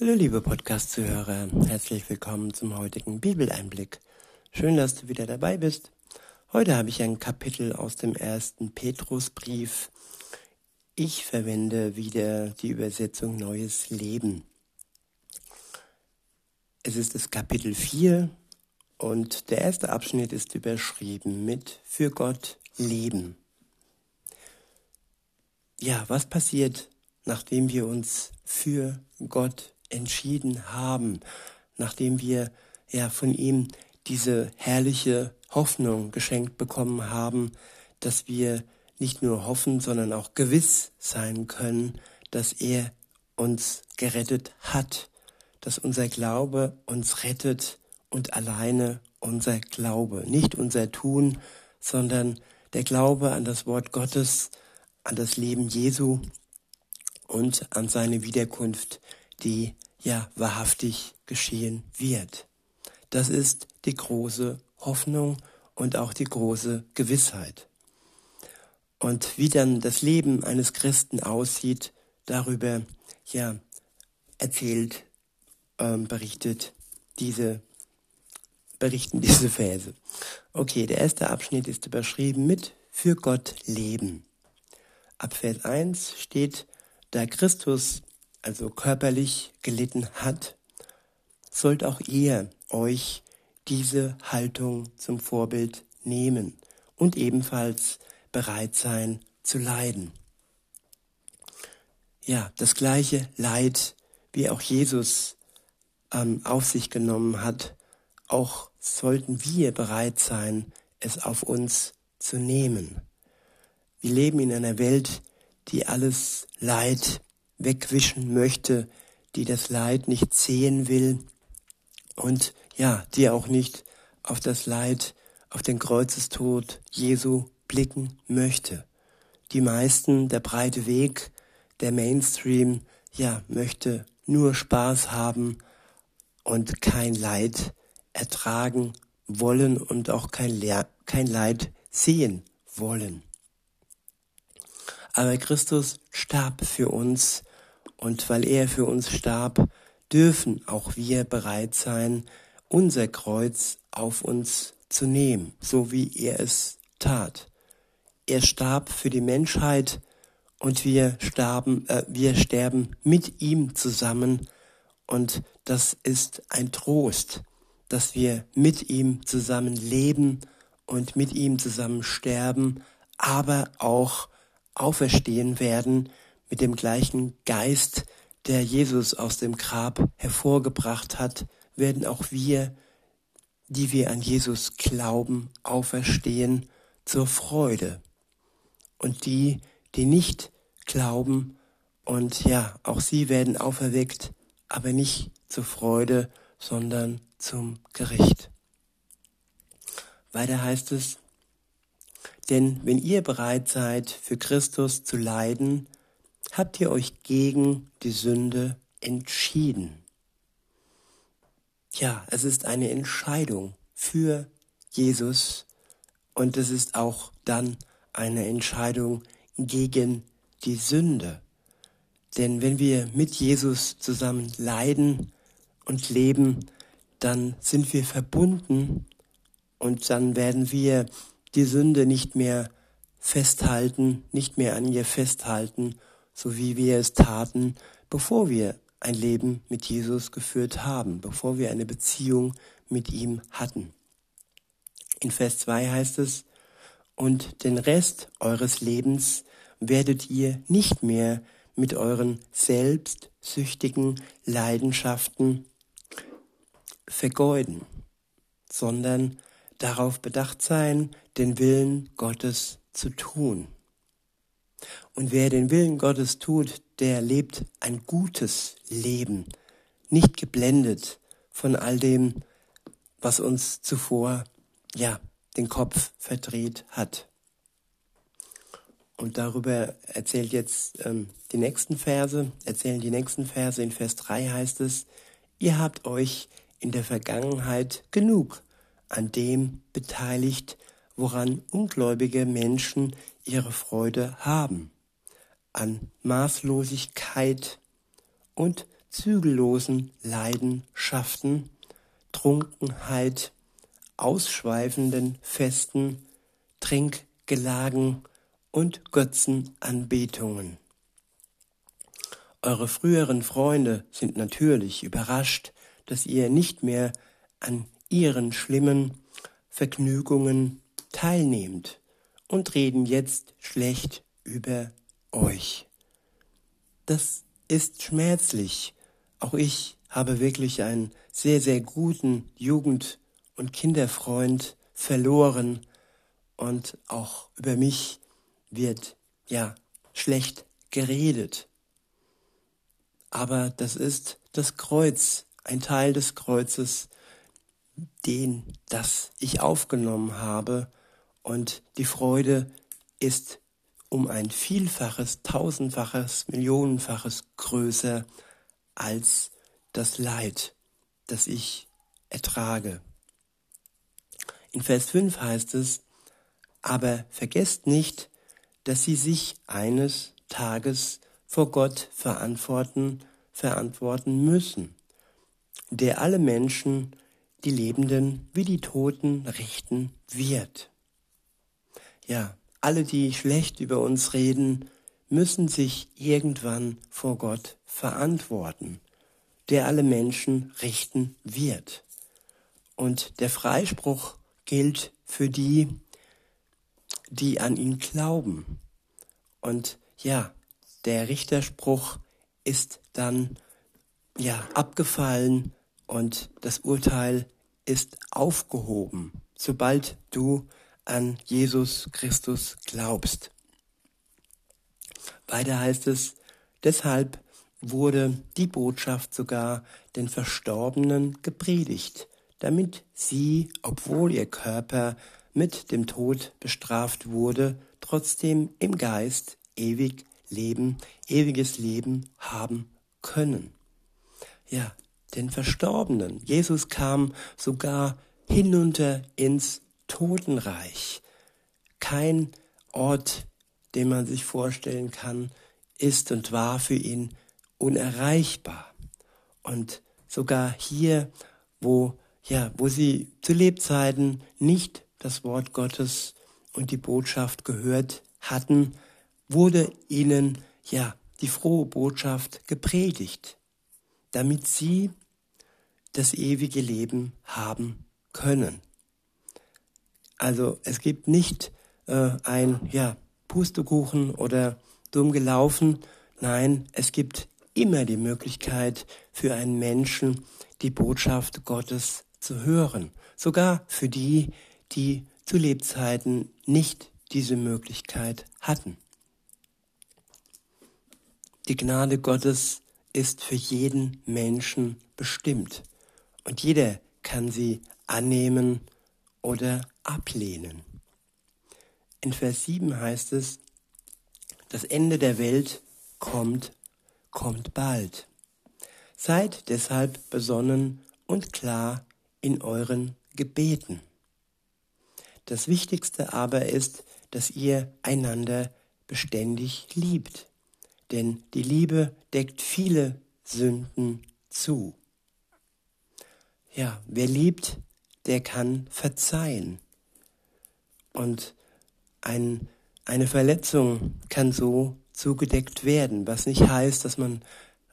Hallo liebe Podcast-Zuhörer, herzlich willkommen zum heutigen Bibeleinblick. Schön, dass du wieder dabei bist. Heute habe ich ein Kapitel aus dem ersten Petrusbrief. Ich verwende wieder die Übersetzung Neues Leben. Es ist das Kapitel 4 und der erste Abschnitt ist überschrieben mit Für Gott leben. Ja, was passiert, nachdem wir uns für Gott entschieden haben, nachdem wir ja von ihm diese herrliche Hoffnung geschenkt bekommen haben, dass wir nicht nur hoffen, sondern auch gewiss sein können, dass er uns gerettet hat, dass unser Glaube uns rettet und alleine unser Glaube, nicht unser Tun, sondern der Glaube an das Wort Gottes, an das Leben Jesu und an seine Wiederkunft, die ja wahrhaftig geschehen wird. Das ist die große Hoffnung und auch die große Gewissheit. Und wie dann das Leben eines Christen aussieht, darüber ja erzählt, ähm, berichtet diese berichten diese Verse. Okay, der erste Abschnitt ist überschrieben mit für Gott leben. Ab Vers 1 steht, da Christus also körperlich gelitten hat, sollt auch ihr euch diese Haltung zum Vorbild nehmen und ebenfalls bereit sein zu leiden. Ja, das gleiche Leid, wie auch Jesus ähm, auf sich genommen hat, auch sollten wir bereit sein, es auf uns zu nehmen. Wir leben in einer Welt, die alles Leid wegwischen möchte, die das Leid nicht sehen will und ja, die auch nicht auf das Leid, auf den Kreuzestod Jesu blicken möchte. Die meisten, der breite Weg, der Mainstream, ja, möchte nur Spaß haben und kein Leid ertragen wollen und auch kein, Le kein Leid sehen wollen. Aber Christus starb für uns und weil er für uns starb, dürfen auch wir bereit sein, unser Kreuz auf uns zu nehmen, so wie er es tat. Er starb für die Menschheit und wir starben, äh, wir sterben mit ihm zusammen und das ist ein Trost, dass wir mit ihm zusammen leben und mit ihm zusammen sterben, aber auch auferstehen werden mit dem gleichen Geist, der Jesus aus dem Grab hervorgebracht hat, werden auch wir, die wir an Jesus glauben, auferstehen zur Freude. Und die, die nicht glauben, und ja, auch sie werden auferweckt, aber nicht zur Freude, sondern zum Gericht. Weiter heißt es, denn wenn ihr bereit seid, für Christus zu leiden, habt ihr euch gegen die Sünde entschieden. Ja, es ist eine Entscheidung für Jesus und es ist auch dann eine Entscheidung gegen die Sünde. Denn wenn wir mit Jesus zusammen leiden und leben, dann sind wir verbunden und dann werden wir die Sünde nicht mehr festhalten, nicht mehr an ihr festhalten, so wie wir es taten, bevor wir ein Leben mit Jesus geführt haben, bevor wir eine Beziehung mit ihm hatten. In Vers 2 heißt es, und den Rest eures Lebens werdet ihr nicht mehr mit euren selbstsüchtigen Leidenschaften vergeuden, sondern darauf bedacht sein, den Willen Gottes zu tun. Und wer den Willen Gottes tut, der lebt ein gutes Leben, nicht geblendet von all dem, was uns zuvor, ja, den Kopf verdreht hat. Und darüber erzählt jetzt ähm, die nächsten Verse, erzählen die nächsten Verse. In Vers 3 heißt es, ihr habt euch in der Vergangenheit genug an dem beteiligt, woran ungläubige Menschen ihre Freude haben, an Maßlosigkeit und zügellosen Leidenschaften, Trunkenheit, ausschweifenden Festen, Trinkgelagen und Götzenanbetungen. Eure früheren Freunde sind natürlich überrascht, dass ihr nicht mehr an ihren schlimmen Vergnügungen teilnehmt und reden jetzt schlecht über euch. Das ist schmerzlich. Auch ich habe wirklich einen sehr, sehr guten Jugend- und Kinderfreund verloren und auch über mich wird ja schlecht geredet. Aber das ist das Kreuz, ein Teil des Kreuzes, den das ich aufgenommen habe und die Freude ist um ein Vielfaches, tausendfaches, Millionenfaches größer als das Leid, das ich ertrage. In Vers 5 heißt es, aber vergesst nicht, dass sie sich eines Tages vor Gott verantworten, verantworten müssen, der alle Menschen, die Lebenden wie die Toten richten wird. Ja, alle, die schlecht über uns reden, müssen sich irgendwann vor Gott verantworten, der alle Menschen richten wird. Und der Freispruch gilt für die, die an ihn glauben. Und ja, der Richterspruch ist dann ja abgefallen und das Urteil ist aufgehoben, sobald du an Jesus Christus glaubst. Weiter heißt es, deshalb wurde die Botschaft sogar den Verstorbenen gepredigt, damit sie, obwohl ihr Körper mit dem Tod bestraft wurde, trotzdem im Geist ewig Leben, ewiges Leben haben können. Ja, den Verstorbenen. Jesus kam sogar hinunter ins Totenreich. Kein Ort, den man sich vorstellen kann, ist und war für ihn unerreichbar. Und sogar hier, wo, ja, wo sie zu Lebzeiten nicht das Wort Gottes und die Botschaft gehört hatten, wurde ihnen, ja, die frohe Botschaft gepredigt, damit sie das ewige Leben haben können. Also es gibt nicht äh, ein ja, Pustekuchen oder dumm gelaufen. Nein, es gibt immer die Möglichkeit für einen Menschen, die Botschaft Gottes zu hören. Sogar für die, die zu Lebzeiten nicht diese Möglichkeit hatten. Die Gnade Gottes ist für jeden Menschen bestimmt und jeder kann sie annehmen oder ablehnen. In Vers 7 heißt es, das Ende der Welt kommt, kommt bald. Seid deshalb besonnen und klar in euren Gebeten. Das Wichtigste aber ist, dass ihr einander beständig liebt, denn die Liebe deckt viele Sünden zu. Ja, wer liebt, der kann verzeihen. Und ein, eine Verletzung kann so zugedeckt werden, was nicht heißt, dass man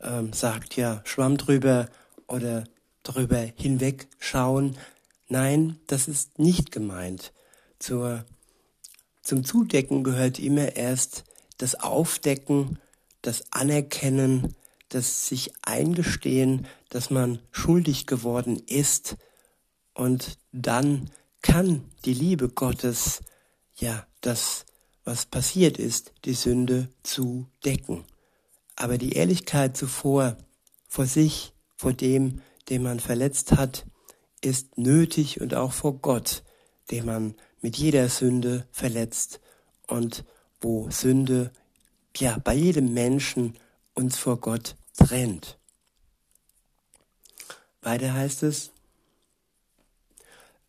ähm, sagt, ja, Schwamm drüber oder drüber hinwegschauen. Nein, das ist nicht gemeint. Zur, zum Zudecken gehört immer erst das Aufdecken, das Anerkennen, das sich eingestehen, dass man schuldig geworden ist und dann kann die Liebe Gottes ja das, was passiert ist, die Sünde zu decken. Aber die Ehrlichkeit zuvor vor sich, vor dem, den man verletzt hat, ist nötig und auch vor Gott, den man mit jeder Sünde verletzt und wo Sünde ja bei jedem Menschen uns vor Gott trennt. Weiter heißt es,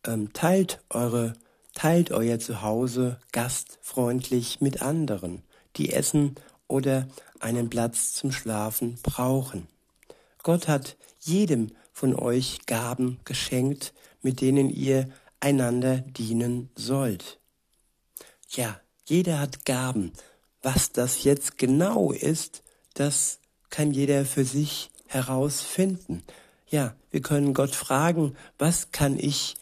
ähm, teilt eure, teilt euer Zuhause gastfreundlich mit anderen, die essen oder einen Platz zum Schlafen brauchen. Gott hat jedem von euch Gaben geschenkt, mit denen ihr einander dienen sollt. Ja, jeder hat Gaben. Was das jetzt genau ist, das kann jeder für sich herausfinden. Ja, wir können Gott fragen, was kann ich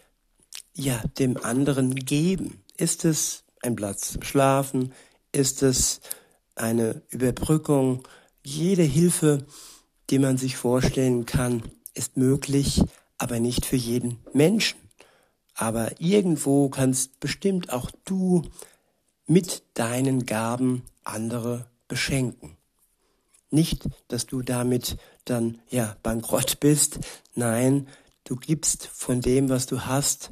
ja dem anderen geben? Ist es ein Platz zum Schlafen? Ist es eine Überbrückung? Jede Hilfe, die man sich vorstellen kann, ist möglich, aber nicht für jeden Menschen. Aber irgendwo kannst bestimmt auch du mit deinen Gaben andere beschenken. Nicht, dass du damit dann ja bankrott bist. Nein, du gibst von dem, was du hast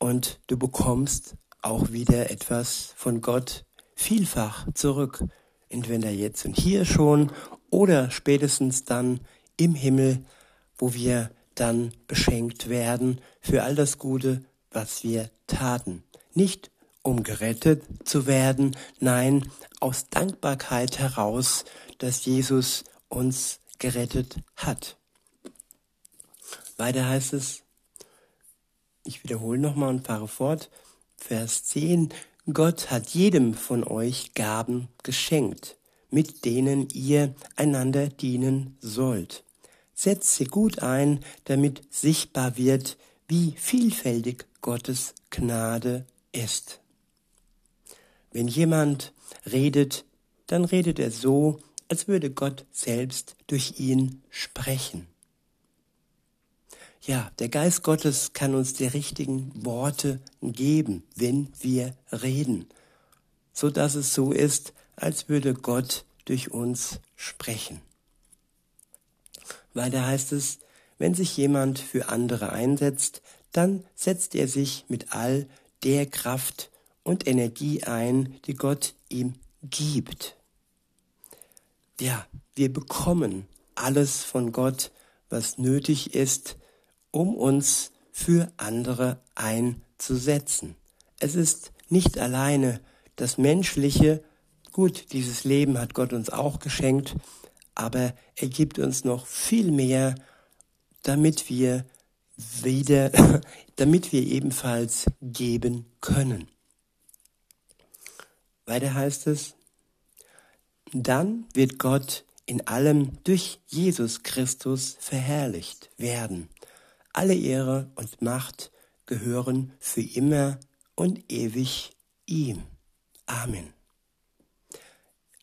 und du bekommst auch wieder etwas von Gott vielfach zurück. Entweder jetzt und hier schon oder spätestens dann im Himmel, wo wir dann beschenkt werden für all das Gute, was wir taten. Nicht um gerettet zu werden, nein, aus Dankbarkeit heraus, dass Jesus uns gerettet hat. Weiter heißt es, ich wiederhole nochmal und fahre fort, Vers 10, Gott hat jedem von euch Gaben geschenkt, mit denen ihr einander dienen sollt. Setzt sie gut ein, damit sichtbar wird, wie vielfältig Gottes Gnade ist. Wenn jemand redet, dann redet er so, als würde Gott selbst durch ihn sprechen. Ja, der Geist Gottes kann uns die richtigen Worte geben, wenn wir reden, so dass es so ist, als würde Gott durch uns sprechen. Weiter heißt es, wenn sich jemand für andere einsetzt, dann setzt er sich mit all der Kraft und Energie ein, die Gott ihm gibt. Ja, wir bekommen alles von Gott, was nötig ist, um uns für andere einzusetzen. Es ist nicht alleine das Menschliche, gut, dieses Leben hat Gott uns auch geschenkt, aber er gibt uns noch viel mehr, damit wir wieder, damit wir ebenfalls geben können. Weiter heißt es, dann wird Gott in allem durch Jesus Christus verherrlicht werden. Alle Ehre und Macht gehören für immer und ewig ihm. Amen.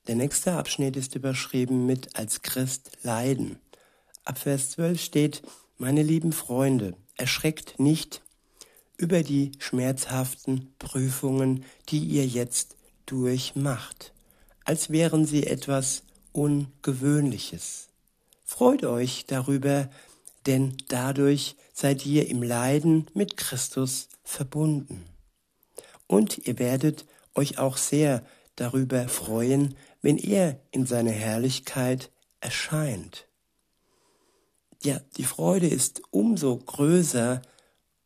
Der nächste Abschnitt ist überschrieben mit als Christ leiden. Ab Vers 12 steht, meine lieben Freunde, erschreckt nicht über die schmerzhaften Prüfungen, die ihr jetzt durchmacht, als wären sie etwas Ungewöhnliches. Freut euch darüber, denn dadurch seid ihr im Leiden mit Christus verbunden. Und ihr werdet euch auch sehr darüber freuen, wenn er in seiner Herrlichkeit erscheint. Ja, die Freude ist umso größer,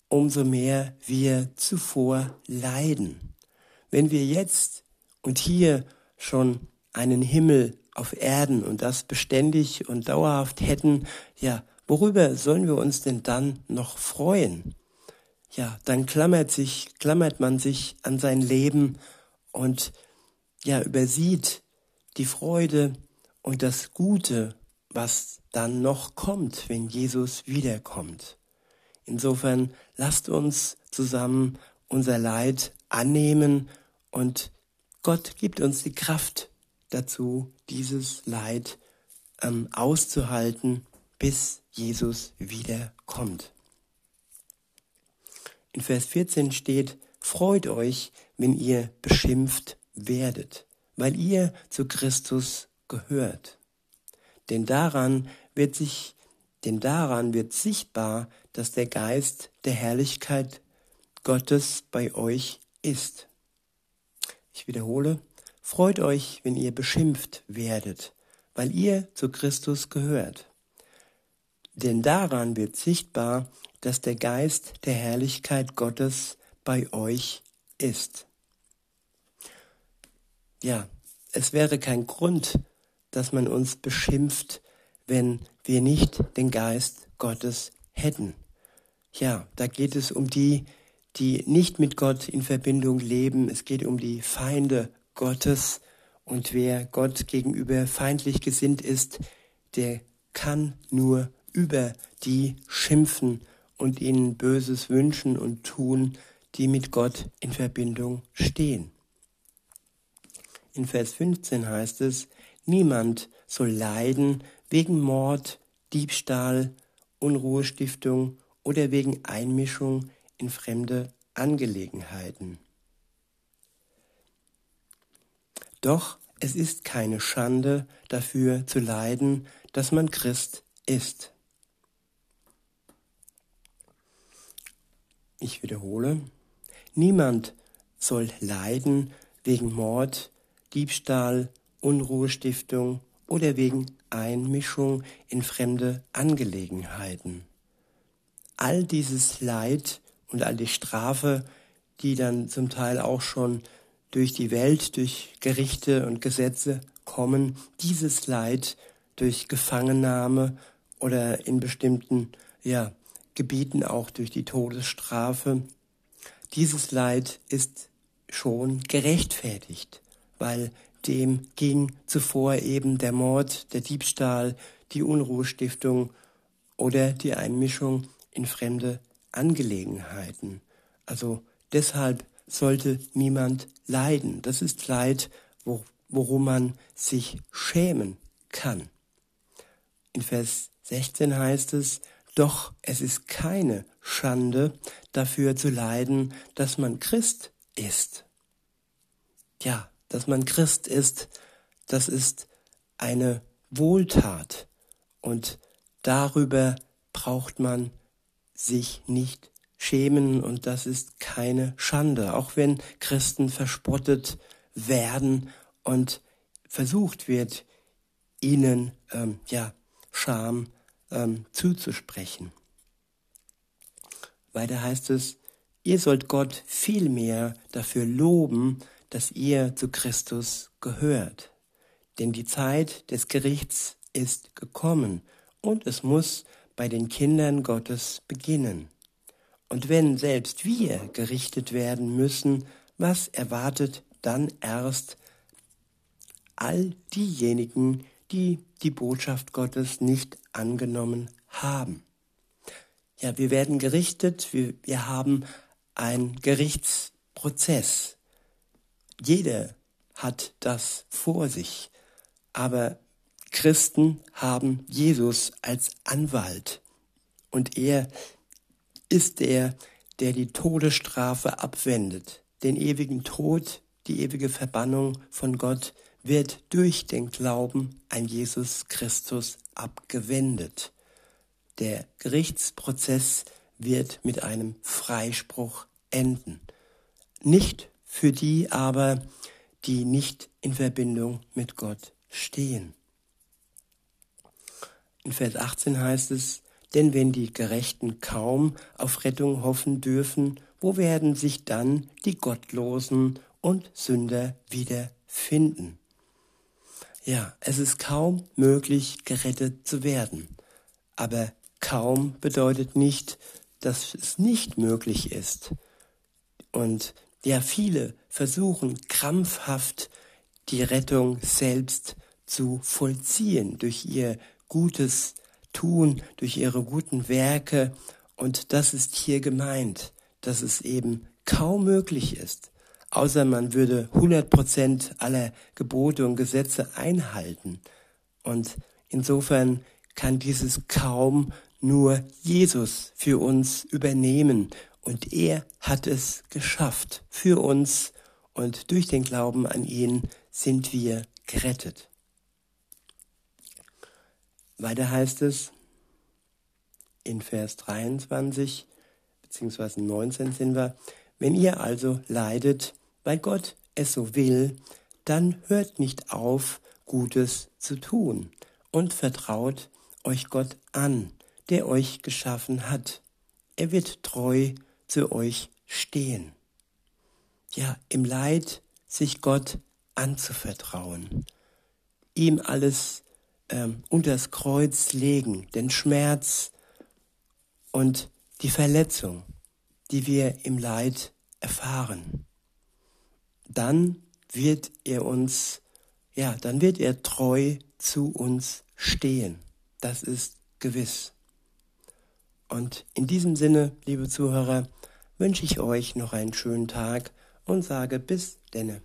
umso mehr wir zuvor leiden. Wenn wir jetzt und hier schon einen Himmel auf Erden und das beständig und dauerhaft hätten, ja, worüber sollen wir uns denn dann noch freuen? Ja, dann klammert sich, klammert man sich an sein Leben und ja, übersieht die Freude und das Gute, was dann noch kommt, wenn Jesus wiederkommt. Insofern lasst uns zusammen unser Leid annehmen und Gott gibt uns die Kraft dazu, dieses Leid ähm, auszuhalten, bis Jesus wiederkommt. In Vers 14 steht, Freut euch, wenn ihr beschimpft werdet, weil ihr zu Christus gehört. Denn daran wird sich, denn daran wird sichtbar, dass der Geist der Herrlichkeit Gottes bei euch ist. Ich wiederhole, freut euch, wenn ihr beschimpft werdet, weil ihr zu Christus gehört. Denn daran wird sichtbar, dass der Geist der Herrlichkeit Gottes bei euch ist. Ja, es wäre kein Grund, dass man uns beschimpft, wenn wir nicht den Geist Gottes hätten. Ja, da geht es um die, die nicht mit Gott in Verbindung leben. Es geht um die Feinde Gottes. Und wer Gott gegenüber feindlich gesinnt ist, der kann nur über die schimpfen und ihnen Böses wünschen und tun, die mit Gott in Verbindung stehen. In Vers 15 heißt es, niemand soll leiden wegen Mord, Diebstahl, Unruhestiftung oder wegen Einmischung in fremde Angelegenheiten. Doch es ist keine Schande dafür zu leiden, dass man Christ ist. Ich wiederhole, niemand soll leiden wegen Mord, Diebstahl, Unruhestiftung oder wegen Einmischung in fremde Angelegenheiten. All dieses Leid und all die Strafe, die dann zum Teil auch schon durch die Welt, durch Gerichte und Gesetze kommen, dieses Leid durch Gefangennahme oder in bestimmten ja, Gebieten auch durch die Todesstrafe, dieses Leid ist schon gerechtfertigt, weil dem ging zuvor eben der Mord, der Diebstahl, die Unruhestiftung oder die Einmischung in fremde Angelegenheiten. Also deshalb sollte niemand leiden. Das ist Leid, worum man sich schämen kann. In Vers 16 heißt es, doch es ist keine Schande dafür zu leiden, dass man Christ ist. Ja, dass man Christ ist, das ist eine Wohltat. Und darüber braucht man sich nicht schämen. Und das ist keine Schande, auch wenn Christen verspottet werden und versucht wird, ihnen ähm, ja Scham ähm, zuzusprechen. Weiter heißt es, ihr sollt Gott vielmehr dafür loben, dass ihr zu Christus gehört. Denn die Zeit des Gerichts ist gekommen und es muss bei den Kindern Gottes beginnen. Und wenn selbst wir gerichtet werden müssen, was erwartet dann erst all diejenigen, die die Botschaft Gottes nicht angenommen haben? Ja, wir werden gerichtet, wir, wir haben einen Gerichtsprozess. Jeder hat das vor sich. Aber Christen haben Jesus als Anwalt. Und er ist der, der die Todesstrafe abwendet. Den ewigen Tod, die ewige Verbannung von Gott wird durch den Glauben an Jesus Christus abgewendet. Der Gerichtsprozess wird mit einem Freispruch enden. Nicht für die aber, die nicht in Verbindung mit Gott stehen. In Vers 18 heißt es, denn wenn die Gerechten kaum auf Rettung hoffen dürfen, wo werden sich dann die Gottlosen und Sünder wiederfinden? Ja, es ist kaum möglich, gerettet zu werden. Aber kaum bedeutet nicht, dass es nicht möglich ist. Und ja, viele versuchen krampfhaft die Rettung selbst zu vollziehen durch ihr gutes Tun, durch ihre guten Werke. Und das ist hier gemeint, dass es eben kaum möglich ist, außer man würde 100 Prozent aller Gebote und Gesetze einhalten. Und insofern kann dieses kaum nur Jesus für uns übernehmen und er hat es geschafft für uns und durch den Glauben an ihn sind wir gerettet. Weiter heißt es in Vers 23 beziehungsweise 19 sind wir, wenn ihr also leidet, weil Gott es so will, dann hört nicht auf, Gutes zu tun und vertraut euch Gott an, der euch geschaffen hat. Er wird treu zu euch stehen. Ja, im Leid sich Gott anzuvertrauen, ihm alles ähm, unters Kreuz legen, den Schmerz und die Verletzung, die wir im Leid erfahren, dann wird er uns, ja, dann wird er treu zu uns stehen. Das ist gewiss. Und in diesem Sinne, liebe Zuhörer, wünsche ich euch noch einen schönen Tag und sage bis denne.